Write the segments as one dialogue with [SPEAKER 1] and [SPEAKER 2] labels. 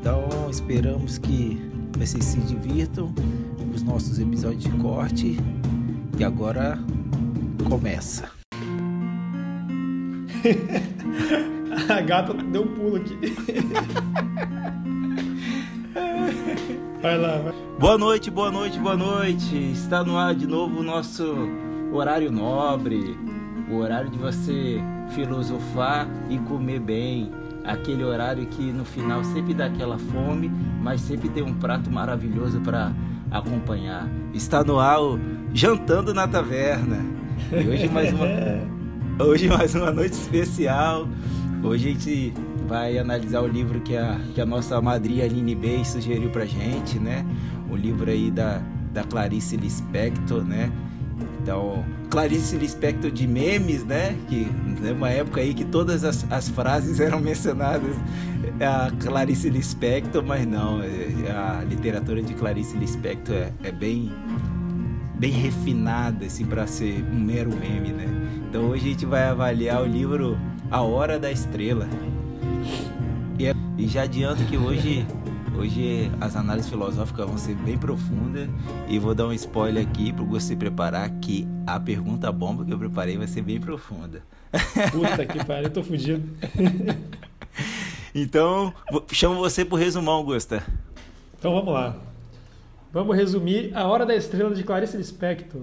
[SPEAKER 1] Então esperamos que vocês se divirtam com os nossos episódios de corte e agora começa.
[SPEAKER 2] A gata deu um pulo aqui. Vai lá, vai.
[SPEAKER 1] Boa noite, boa noite, boa noite. Está no ar de novo o nosso horário nobre, o horário de você filosofar e comer bem. Aquele horário que no final sempre dá aquela fome, mas sempre tem um prato maravilhoso para acompanhar. Está no ar o Jantando na Taverna. E hoje mais uma hoje mais uma noite especial. Hoje a gente vai analisar o livro que a, que a nossa madrinha Aline Bey sugeriu pra gente, né? O livro aí da, da Clarice Lispector, né? Então, Clarice Lispector de memes, né? Que é uma época aí que todas as, as frases eram mencionadas a Clarice Lispector, mas não, é, a literatura de Clarice Lispector é, é bem bem refinada assim para ser um mero meme, né? Então hoje a gente vai avaliar o livro A Hora da Estrela. E, é, e já adianto que hoje Hoje as análises filosóficas vão ser bem profundas e vou dar um spoiler aqui para você preparar que a pergunta bomba que eu preparei vai ser bem profunda.
[SPEAKER 2] Puta que pariu, tô fudido.
[SPEAKER 1] então, chamo você pro resumão, Augusta.
[SPEAKER 2] Então vamos lá. Vamos resumir A Hora da Estrela de Clarice Lispector.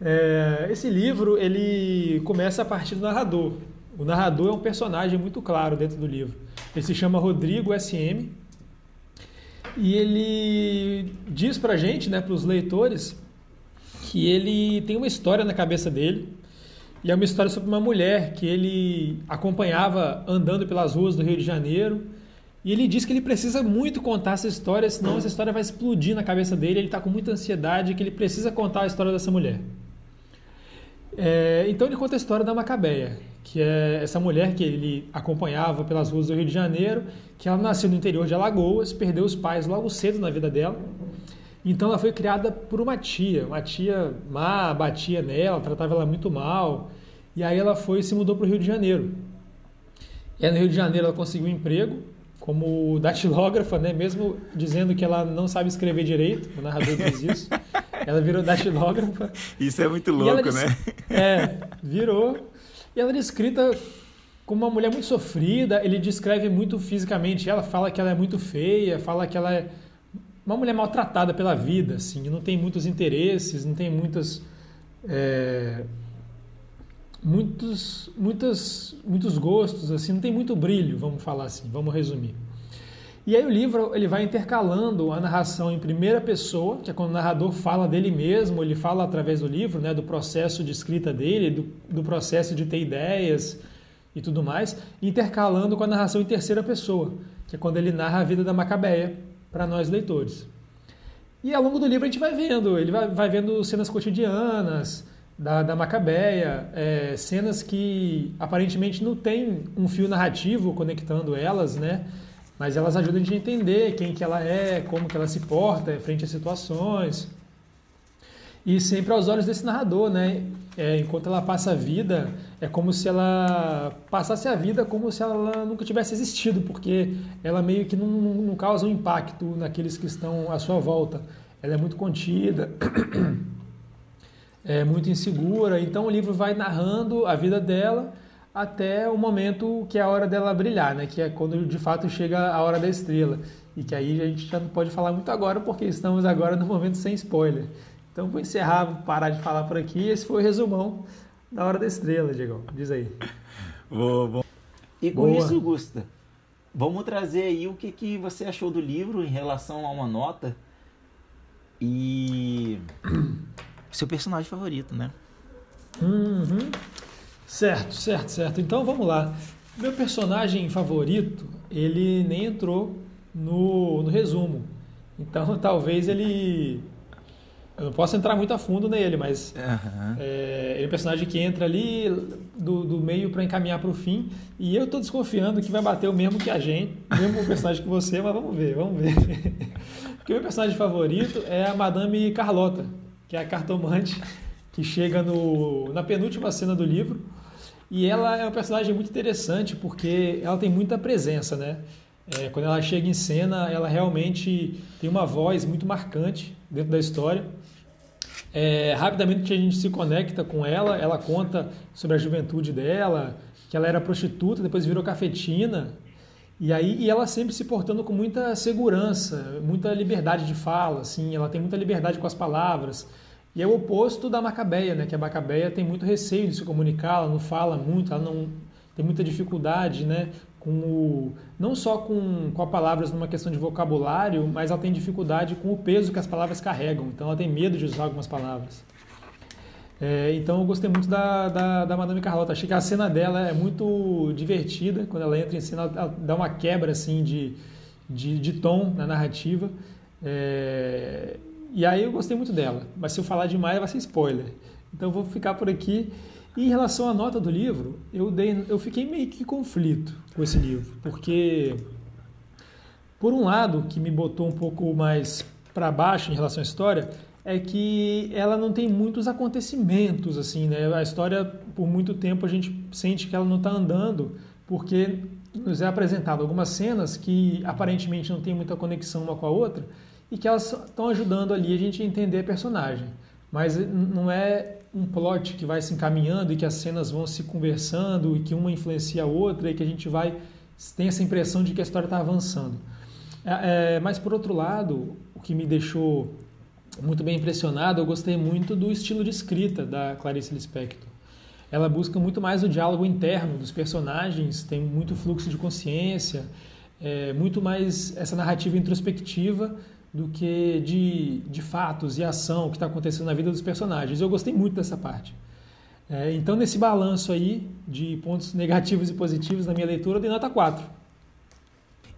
[SPEAKER 2] É, esse livro ele começa a partir do narrador. O narrador é um personagem muito claro dentro do livro. Ele se chama Rodrigo SM e ele diz pra gente, né, para os leitores, que ele tem uma história na cabeça dele. E é uma história sobre uma mulher que ele acompanhava andando pelas ruas do Rio de Janeiro. E ele diz que ele precisa muito contar essa história, senão essa história vai explodir na cabeça dele. Ele está com muita ansiedade que ele precisa contar a história dessa mulher. É, então ele conta a história da Macabeia, que é essa mulher que ele acompanhava pelas ruas do Rio de Janeiro, que ela nasceu no interior de Alagoas, perdeu os pais logo cedo na vida dela. Então ela foi criada por uma tia, uma tia má, batia nela, tratava ela muito mal. E aí ela foi e se mudou para o Rio de Janeiro. E aí no Rio de Janeiro ela conseguiu um emprego como datilógrafa, né? Mesmo dizendo que ela não sabe escrever direito, o narrador diz isso. Ela virou datilógrafa.
[SPEAKER 1] Isso é muito louco, né?
[SPEAKER 2] É, virou e ela é descrita como uma mulher muito sofrida, ele descreve muito fisicamente ela, fala que ela é muito feia, fala que ela é uma mulher maltratada pela vida, assim, não tem muitos interesses, não tem muitas, é, muitos, muitas, muitos gostos, assim, não tem muito brilho, vamos falar assim, vamos resumir. E aí o livro ele vai intercalando a narração em primeira pessoa, que é quando o narrador fala dele mesmo, ele fala através do livro, né, do processo de escrita dele, do, do processo de ter ideias e tudo mais, intercalando com a narração em terceira pessoa, que é quando ele narra a vida da Macabeia para nós leitores. E ao longo do livro a gente vai vendo, ele vai, vai vendo cenas cotidianas da, da Macabeia, é, cenas que aparentemente não tem um fio narrativo conectando elas, né? Mas elas ajudam a gente a entender quem que ela é, como que ela se porta frente às situações. E sempre aos olhos desse narrador, né? É, enquanto ela passa a vida, é como se ela passasse a vida como se ela nunca tivesse existido, porque ela meio que não, não causa um impacto naqueles que estão à sua volta. Ela é muito contida, é muito insegura, então o livro vai narrando a vida dela até o momento que é a hora dela brilhar, né? Que é quando de fato chega a hora da estrela. E que aí a gente já não pode falar muito agora, porque estamos agora no momento sem spoiler. Então vou encerrar, vou parar de falar por aqui. Esse foi o resumão da hora da estrela, Diego. Diz aí.
[SPEAKER 1] Boa, boa. E com Boa. isso, Gusta, vamos trazer aí o que, que você achou do livro em relação a uma nota e seu personagem favorito, né?
[SPEAKER 2] Uhum. Certo, certo, certo. Então vamos lá. Meu personagem favorito, ele nem entrou no, no resumo. Então, talvez ele eu não posso entrar muito a fundo nele, mas uhum. é, ele é um personagem que entra ali do, do meio para encaminhar para o fim. E eu estou desconfiando que vai bater o mesmo que a gente, o mesmo personagem que você, mas vamos ver, vamos ver. Porque o meu personagem favorito é a Madame Carlota, que é a cartomante que chega no, na penúltima cena do livro. E ela é um personagem muito interessante porque ela tem muita presença, né? É, quando ela chega em cena, ela realmente tem uma voz muito marcante dentro da história. É, rapidamente a gente se conecta com ela, ela conta sobre a juventude dela, que ela era prostituta, depois virou cafetina, e aí e ela sempre se portando com muita segurança, muita liberdade de fala, assim, ela tem muita liberdade com as palavras. E é o oposto da Macabeia, né? Que a Macabeia tem muito receio de se comunicar, ela não fala muito, ela não tem muita dificuldade, né? com o, não só com, com as palavras numa questão de vocabulário, mas ela tem dificuldade com o peso que as palavras carregam. Então ela tem medo de usar algumas palavras. É, então eu gostei muito da, da, da Madame Carlota. Achei que a cena dela é muito divertida. Quando ela entra em cena, ela, dá uma quebra assim de, de, de tom na narrativa. É, e aí eu gostei muito dela. Mas se eu falar demais vai ser spoiler. Então eu vou ficar por aqui. E em relação à nota do livro, eu, dei, eu fiquei meio que em conflito com esse livro, porque, por um lado, que me botou um pouco mais para baixo em relação à história, é que ela não tem muitos acontecimentos, assim, né? A história, por muito tempo, a gente sente que ela não está andando, porque nos é apresentado algumas cenas que aparentemente não tem muita conexão uma com a outra e que elas estão ajudando ali a gente a entender a personagem. Mas não é um plot que vai se encaminhando e que as cenas vão se conversando e que uma influencia a outra e que a gente vai tem essa impressão de que a história está avançando. É, é, mas por outro lado, o que me deixou muito bem impressionado, eu gostei muito do estilo de escrita da Clarice Lispector. Ela busca muito mais o diálogo interno dos personagens, tem muito fluxo de consciência, é, muito mais essa narrativa introspectiva do que de, de fatos e ação que está acontecendo na vida dos personagens. Eu gostei muito dessa parte. É, então, nesse balanço aí de pontos negativos e positivos na minha leitura, eu dei nota 4.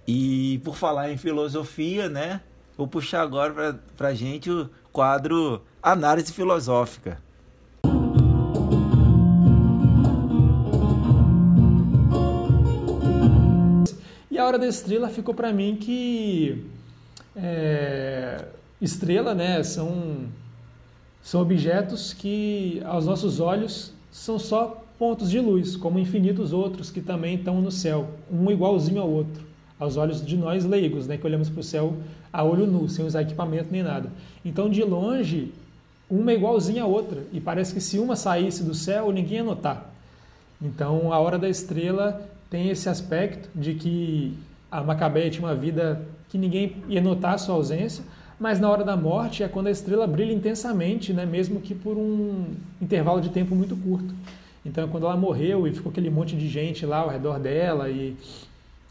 [SPEAKER 1] E por falar em filosofia, né? Vou puxar agora para a gente o quadro Análise Filosófica.
[SPEAKER 2] E a Hora da Estrela ficou para mim que é, estrela, né? São, são objetos que aos nossos olhos são só pontos de luz, como infinitos outros que também estão no céu, um igualzinho ao outro, aos olhos de nós leigos, né? Que olhamos para o céu a olho nu, sem usar equipamento nem nada. Então, de longe, uma é igualzinha à outra, e parece que se uma saísse do céu, ninguém ia notar. Então, a hora da estrela tem esse aspecto de que a Macabeia tinha uma vida que ninguém ia notar a sua ausência, mas na hora da morte é quando a estrela brilha intensamente, né? mesmo que por um intervalo de tempo muito curto. Então, quando ela morreu e ficou aquele monte de gente lá ao redor dela e,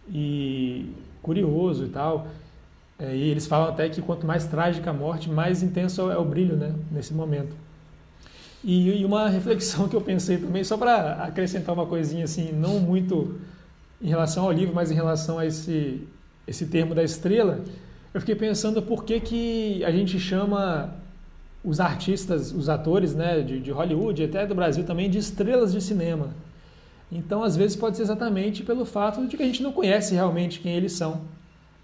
[SPEAKER 2] e curioso e tal, é, e eles falam até que quanto mais trágica a morte, mais intenso é o brilho né? nesse momento. E, e uma reflexão que eu pensei também, só para acrescentar uma coisinha assim, não muito em relação ao livro, mas em relação a esse esse termo da estrela, eu fiquei pensando por que, que a gente chama os artistas, os atores né, de, de Hollywood, até do Brasil também, de estrelas de cinema. Então, às vezes, pode ser exatamente pelo fato de que a gente não conhece realmente quem eles são.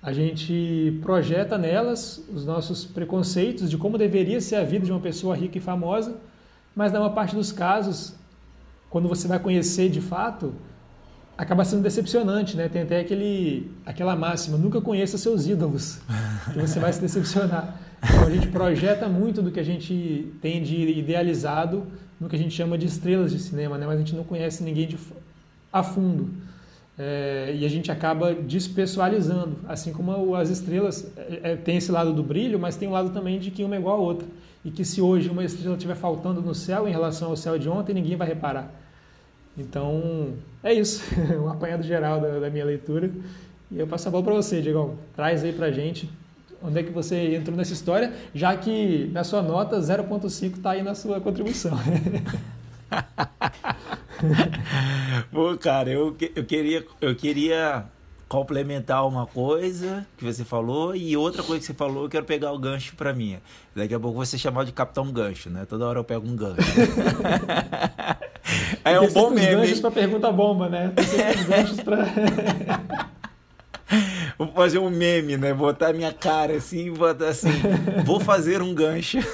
[SPEAKER 2] A gente projeta nelas os nossos preconceitos de como deveria ser a vida de uma pessoa rica e famosa, mas na maior parte dos casos, quando você vai conhecer de fato, acaba sendo decepcionante, né? Tem até aquele, aquela máxima, nunca conheça seus ídolos, que você vai se decepcionar. Então a gente projeta muito do que a gente tem de idealizado no que a gente chama de estrelas de cinema, né? Mas a gente não conhece ninguém de, a fundo. É, e a gente acaba despessoalizando, assim como as estrelas é, é tem esse lado do brilho, mas tem o um lado também de que uma é igual a outra. E que se hoje uma estrela estiver faltando no céu em relação ao céu de ontem, ninguém vai reparar. Então, é isso. um apanhado geral da, da, minha leitura. E eu passo a bola para você, Diego. Traz aí para gente onde é que você entrou nessa história, já que na sua nota 0.5 está aí na sua contribuição.
[SPEAKER 1] Pô, cara, eu, eu, queria, eu queria complementar uma coisa que você falou e outra coisa que você falou, eu quero pegar o gancho para mim. Daqui a pouco você chamar de Capitão Gancho, né? Toda hora eu pego um gancho.
[SPEAKER 2] é um bom meme. ganchos para pergunta bomba, né? Tem ganchos para
[SPEAKER 1] Vou fazer um meme, né? Botar minha cara assim, botar assim, vou fazer um gancho.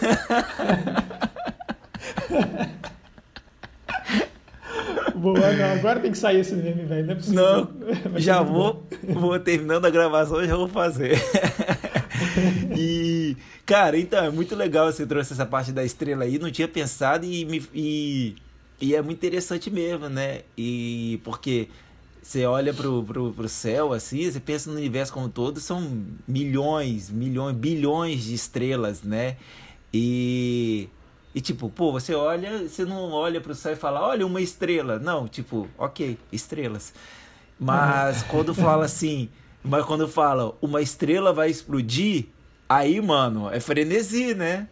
[SPEAKER 2] Boa, não. Agora tem que sair esse meme, velho. Não é possível.
[SPEAKER 1] Não, já vou, vou terminando a gravação já vou fazer. e, cara, então, é muito legal você trouxe essa parte da estrela aí. Não tinha pensado e, me, e, e é muito interessante mesmo, né? E porque você olha pro, pro, pro céu assim, você pensa no universo como todo, são milhões, milhões, bilhões de estrelas, né? E e tipo, pô, você olha, você não olha pro céu e fala, olha uma estrela. Não, tipo, ok, estrelas. Mas quando fala assim, mas quando fala uma estrela vai explodir, aí, mano, é frenesi, né?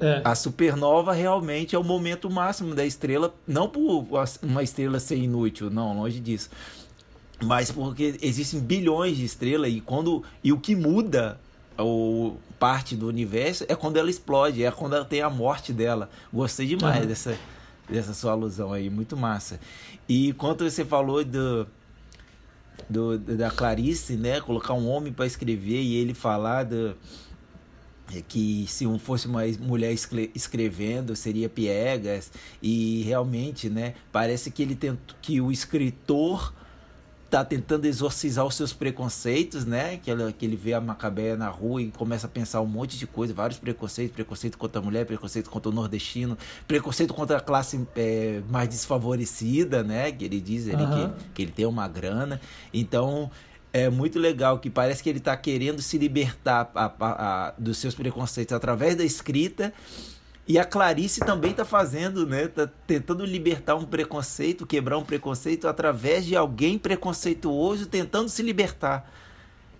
[SPEAKER 1] É. A supernova realmente é o momento máximo da estrela, não por uma estrela ser inútil, não, longe disso. Mas porque existem bilhões de estrelas e quando e o que muda ou parte do universo é quando ela explode, é quando ela tem a morte dela. Gostei demais uhum. dessa, dessa sua alusão aí, muito massa. E quando você falou do, do da Clarice, né, colocar um homem para escrever e ele falar do, que se um fosse uma mulher escrevendo seria piegas e realmente, né, parece que ele tenta que o escritor tá tentando exorcizar os seus preconceitos, né? Que ele, que ele vê a Macabeia na rua e começa a pensar um monte de coisa, vários preconceitos, preconceito contra a mulher, preconceito contra o nordestino, preconceito contra a classe é, mais desfavorecida, né? Que ele diz ele, uhum. que, que ele tem uma grana. Então, é muito legal que parece que ele está querendo se libertar a, a, a, dos seus preconceitos através da escrita e a Clarice também está fazendo, né? Tá tentando libertar um preconceito, quebrar um preconceito através de alguém preconceituoso tentando se libertar.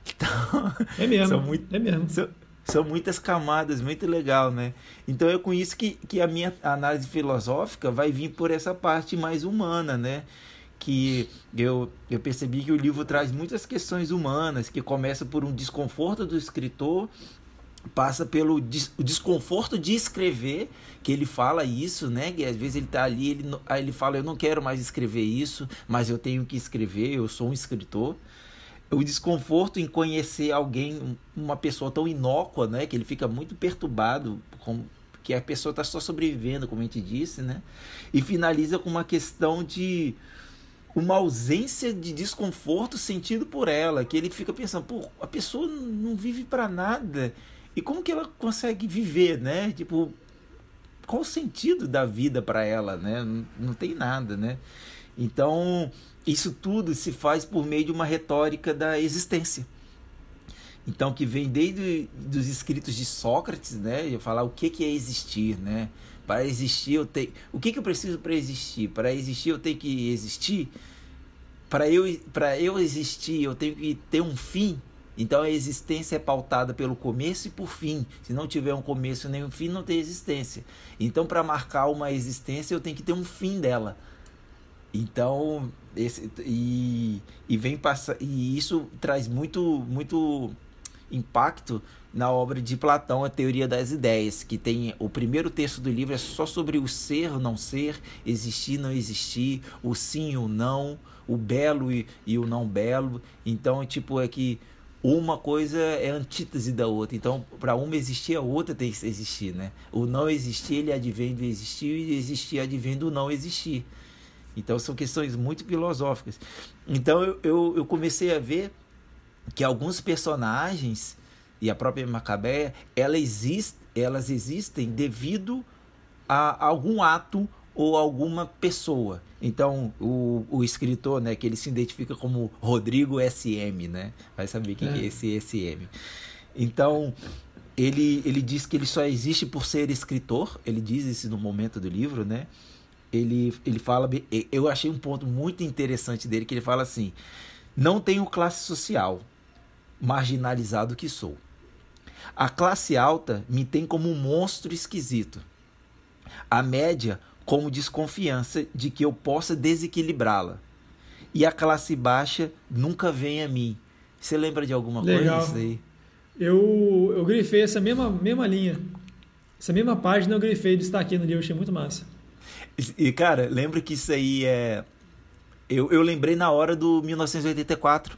[SPEAKER 2] Então, é mesmo. São muito, é mesmo.
[SPEAKER 1] São, são muitas camadas, muito legal, né? Então é com isso que, que a minha análise filosófica vai vir por essa parte mais humana, né? Que eu, eu percebi que o livro traz muitas questões humanas, que começa por um desconforto do escritor passa pelo des desconforto de escrever, que ele fala isso, né? Que às vezes ele tá ali, ele, aí ele fala, eu não quero mais escrever isso, mas eu tenho que escrever, eu sou um escritor. O desconforto em conhecer alguém, uma pessoa tão inócua, né? Que ele fica muito perturbado com que a pessoa está só sobrevivendo, como a gente disse, né? E finaliza com uma questão de uma ausência de desconforto sentido por ela, que ele fica pensando, pô, a pessoa não vive para nada e como que ela consegue viver, né? Tipo, qual o sentido da vida para ela, né? Não, não tem nada, né? Então, isso tudo se faz por meio de uma retórica da existência. Então, que vem desde dos escritos de Sócrates, né? E falar o que, que é existir, né? Para existir, eu tenho. O que, que eu preciso para existir? Para existir, eu tenho que existir. Para eu, para eu existir, eu tenho que ter um fim. Então a existência é pautada pelo começo e por fim. Se não tiver um começo nem um fim, não tem existência. Então para marcar uma existência, eu tenho que ter um fim dela. Então, esse, e, e vem passar e isso traz muito muito impacto na obra de Platão, a Teoria das Ideias, que tem o primeiro texto do livro é só sobre o ser, não ser, existir, não existir, o sim, o não, o belo e, e o não belo. Então, tipo, é que uma coisa é antítese da outra. Então, para uma existir, a outra tem que existir, né? O não existir, ele advém do existir e existir advém do não existir. Então, são questões muito filosóficas. Então, eu, eu, eu comecei a ver que alguns personagens e a própria Macabeia, ela existe, elas existem devido a algum ato ou alguma pessoa. Então, o, o escritor, né, que ele se identifica como Rodrigo SM, né? Vai saber quem é, é esse SM. Então, ele, ele diz que ele só existe por ser escritor, ele diz isso no momento do livro, né? Ele, ele fala, eu achei um ponto muito interessante dele, que ele fala assim, não tenho classe social, marginalizado que sou. A classe alta me tem como um monstro esquisito. A média como desconfiança de que eu possa desequilibrá-la. e a classe baixa nunca vem a mim. Você lembra de alguma Legal. coisa aí?
[SPEAKER 2] Eu, eu grifei essa mesma, mesma linha. Essa mesma página eu grifei e destaquei no livro, achei muito massa.
[SPEAKER 1] E, cara, lembro que isso aí é. Eu, eu lembrei na hora do 1984.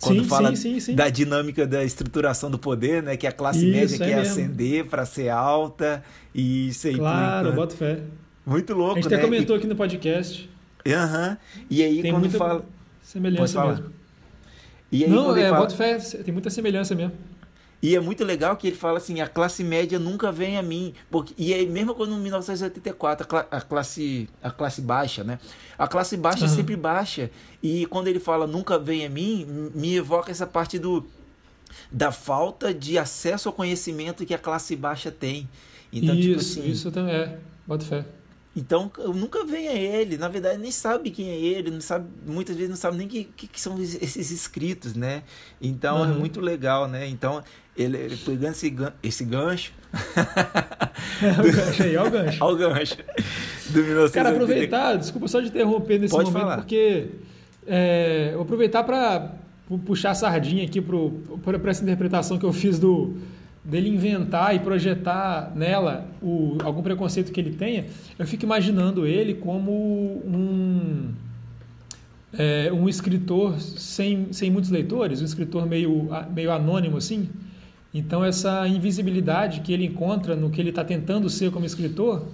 [SPEAKER 1] Quando sim, fala sim, sim, da dinâmica da estruturação do poder, né? Que a classe isso, média é quer mesmo. ascender para ser alta e isso aí.
[SPEAKER 2] Claro, bota fé.
[SPEAKER 1] Muito louco, né?
[SPEAKER 2] A gente
[SPEAKER 1] né?
[SPEAKER 2] até comentou e... aqui no podcast.
[SPEAKER 1] Aham. Uhum. E aí Tem quando fala.
[SPEAKER 2] Semelhança mesmo.
[SPEAKER 1] E aí,
[SPEAKER 2] Não, é, fala... bota fé, tem muita semelhança mesmo.
[SPEAKER 1] E é muito legal que ele fala assim, a classe média nunca vem a mim. Porque, e aí, mesmo quando em 1984, a, cla a, classe, a classe baixa, né? A classe baixa uhum. é sempre baixa. E quando ele fala nunca vem a mim, me evoca essa parte do da falta de acesso ao conhecimento que a classe baixa tem. Então,
[SPEAKER 2] tipo isso, tipo assim, isso também é. Bota fé.
[SPEAKER 1] Então, nunca vem a ele. Na verdade, nem sabe quem é ele, não sabe, muitas vezes não sabe nem que, que, que são esses escritos, né? Então, é uhum. é muito legal, né? Então, ele, ele pegando esse, esse gancho.
[SPEAKER 2] É o gancho aí, olha o gancho.
[SPEAKER 1] olha o gancho. Do 1980.
[SPEAKER 2] Cara, aproveitar, desculpa só de interromper nesse Pode momento, falar. porque é, vou aproveitar para puxar a sardinha aqui para essa interpretação que eu fiz do dele inventar e projetar nela o, algum preconceito que ele tenha, eu fico imaginando ele como um é, um escritor sem, sem muitos leitores, um escritor meio, meio anônimo assim. Então essa invisibilidade que ele encontra no que ele está tentando ser como escritor,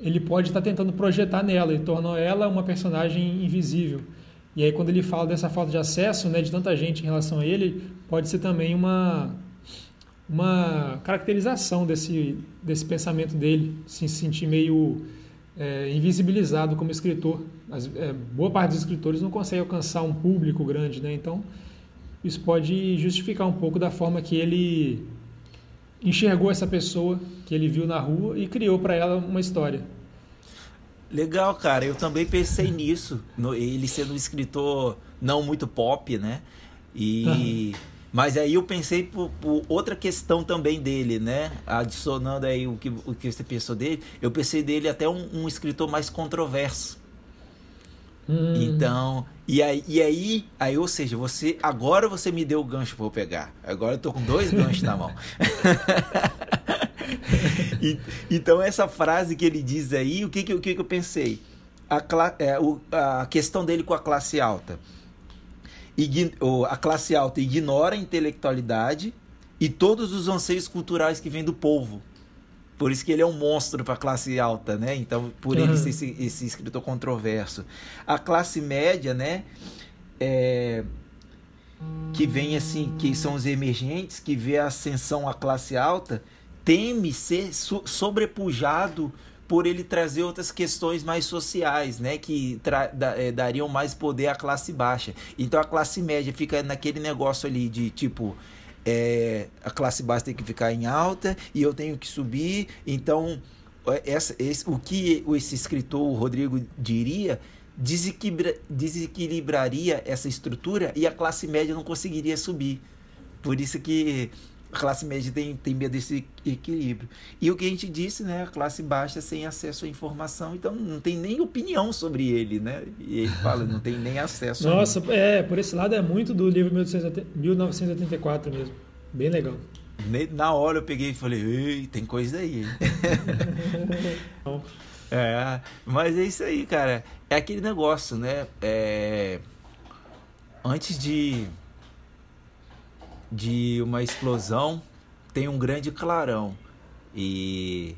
[SPEAKER 2] ele pode estar tá tentando projetar nela e tornar ela uma personagem invisível. E aí quando ele fala dessa falta de acesso, né, de tanta gente em relação a ele, pode ser também uma uma caracterização desse, desse pensamento dele, se sentir meio é, invisibilizado como escritor. É, boa parte dos escritores não consegue alcançar um público grande, né? Então, isso pode justificar um pouco da forma que ele enxergou essa pessoa que ele viu na rua e criou para ela uma história.
[SPEAKER 1] Legal, cara. Eu também pensei nisso. No, ele sendo um escritor não muito pop, né? E mas aí eu pensei por, por, outra questão também dele, né? Adicionando aí o que, o que você pensou dele, eu pensei dele até um, um escritor mais controverso. Hum. Então, e aí, e aí, aí, ou seja, você agora você me deu o gancho para eu pegar. Agora eu tô com dois ganchos na mão. e, então essa frase que ele diz aí, o que que, o que, que eu pensei? A, é, o, a questão dele com a classe alta a classe alta ignora a intelectualidade e todos os anseios culturais que vêm do povo. Por isso que ele é um monstro para a classe alta, né? Então, por uhum. ele ser esse, esse, escritor controverso. A classe média, né? É, que vem assim, que são os emergentes, que vê a ascensão à classe alta, teme ser so, sobrepujado por ele trazer outras questões mais sociais, né, que da, é, dariam mais poder à classe baixa. Então a classe média fica naquele negócio ali de tipo é, a classe baixa tem que ficar em alta e eu tenho que subir. Então é, essa, esse, o que esse escritor o Rodrigo diria desequilibra, desequilibraria essa estrutura e a classe média não conseguiria subir. Por isso que a classe média tem, tem medo desse equilíbrio. E o que a gente disse, né? A classe baixa sem acesso à informação, então não tem nem opinião sobre ele, né? E ele fala, não tem nem acesso.
[SPEAKER 2] Nossa, é, por esse lado é muito do livro 1984 mesmo. Bem legal.
[SPEAKER 1] Na hora eu peguei e falei, ei, tem coisa aí. é, mas é isso aí, cara. É aquele negócio, né? É, antes de de uma explosão tem um grande clarão e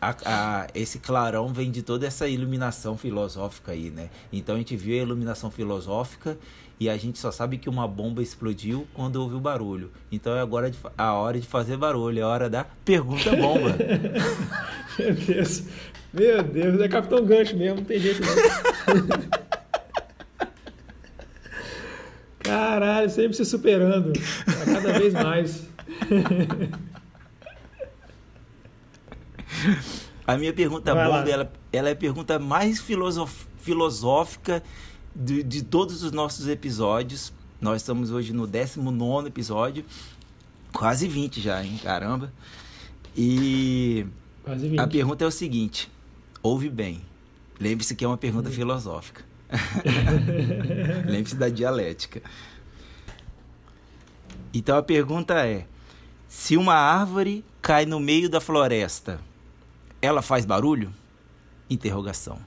[SPEAKER 1] a, a, esse clarão vem de toda essa iluminação filosófica aí, né? Então a gente viu a iluminação filosófica e a gente só sabe que uma bomba explodiu quando houve o barulho. Então é agora de, a hora de fazer barulho, é a hora da pergunta bomba.
[SPEAKER 2] Meu Deus, meu Deus, é Capitão Gancho mesmo, não tem jeito não. Caralho, sempre se superando. Cada vez mais.
[SPEAKER 1] A minha pergunta Vai bomba, ela, ela é a pergunta mais filosof, filosófica de, de todos os nossos episódios. Nós estamos hoje no 19 episódio. Quase 20 já, hein? Caramba. E a pergunta é o seguinte: ouve bem. Lembre-se que é uma pergunta filosófica. Lembre-se da dialética. Então a pergunta é: se uma árvore cai no meio da floresta, ela faz barulho? Interrogação.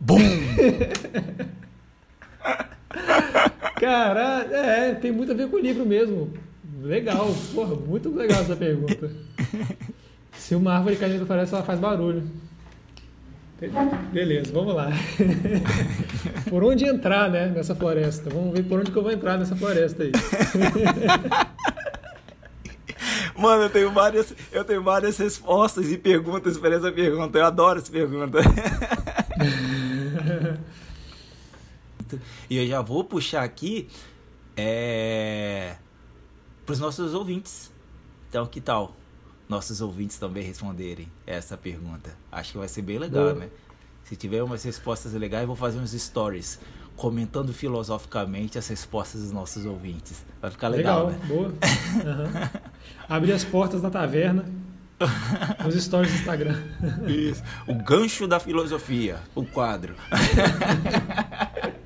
[SPEAKER 1] Bum!
[SPEAKER 2] Cara, é, tem muito a ver com o livro mesmo. Legal, porra, muito legal essa pergunta. Se uma árvore cai no meio da floresta, ela faz barulho. Beleza, vamos lá. por onde entrar, né, nessa floresta? Vamos ver por onde que eu vou entrar nessa floresta aí.
[SPEAKER 1] Mano, eu tenho várias, eu tenho várias respostas e perguntas para essa pergunta. Eu adoro essa pergunta. e eu já vou puxar aqui é, para os nossos ouvintes. Então, que tal? Nossos ouvintes também responderem essa pergunta. Acho que vai ser bem legal, boa. né? Se tiver umas respostas legais, eu vou fazer uns stories comentando filosoficamente as respostas dos nossos ouvintes. Vai ficar legal, legal né?
[SPEAKER 2] Boa. Uhum. Abrir as portas da taverna. Os stories do Instagram.
[SPEAKER 1] Isso. O gancho da filosofia, o quadro.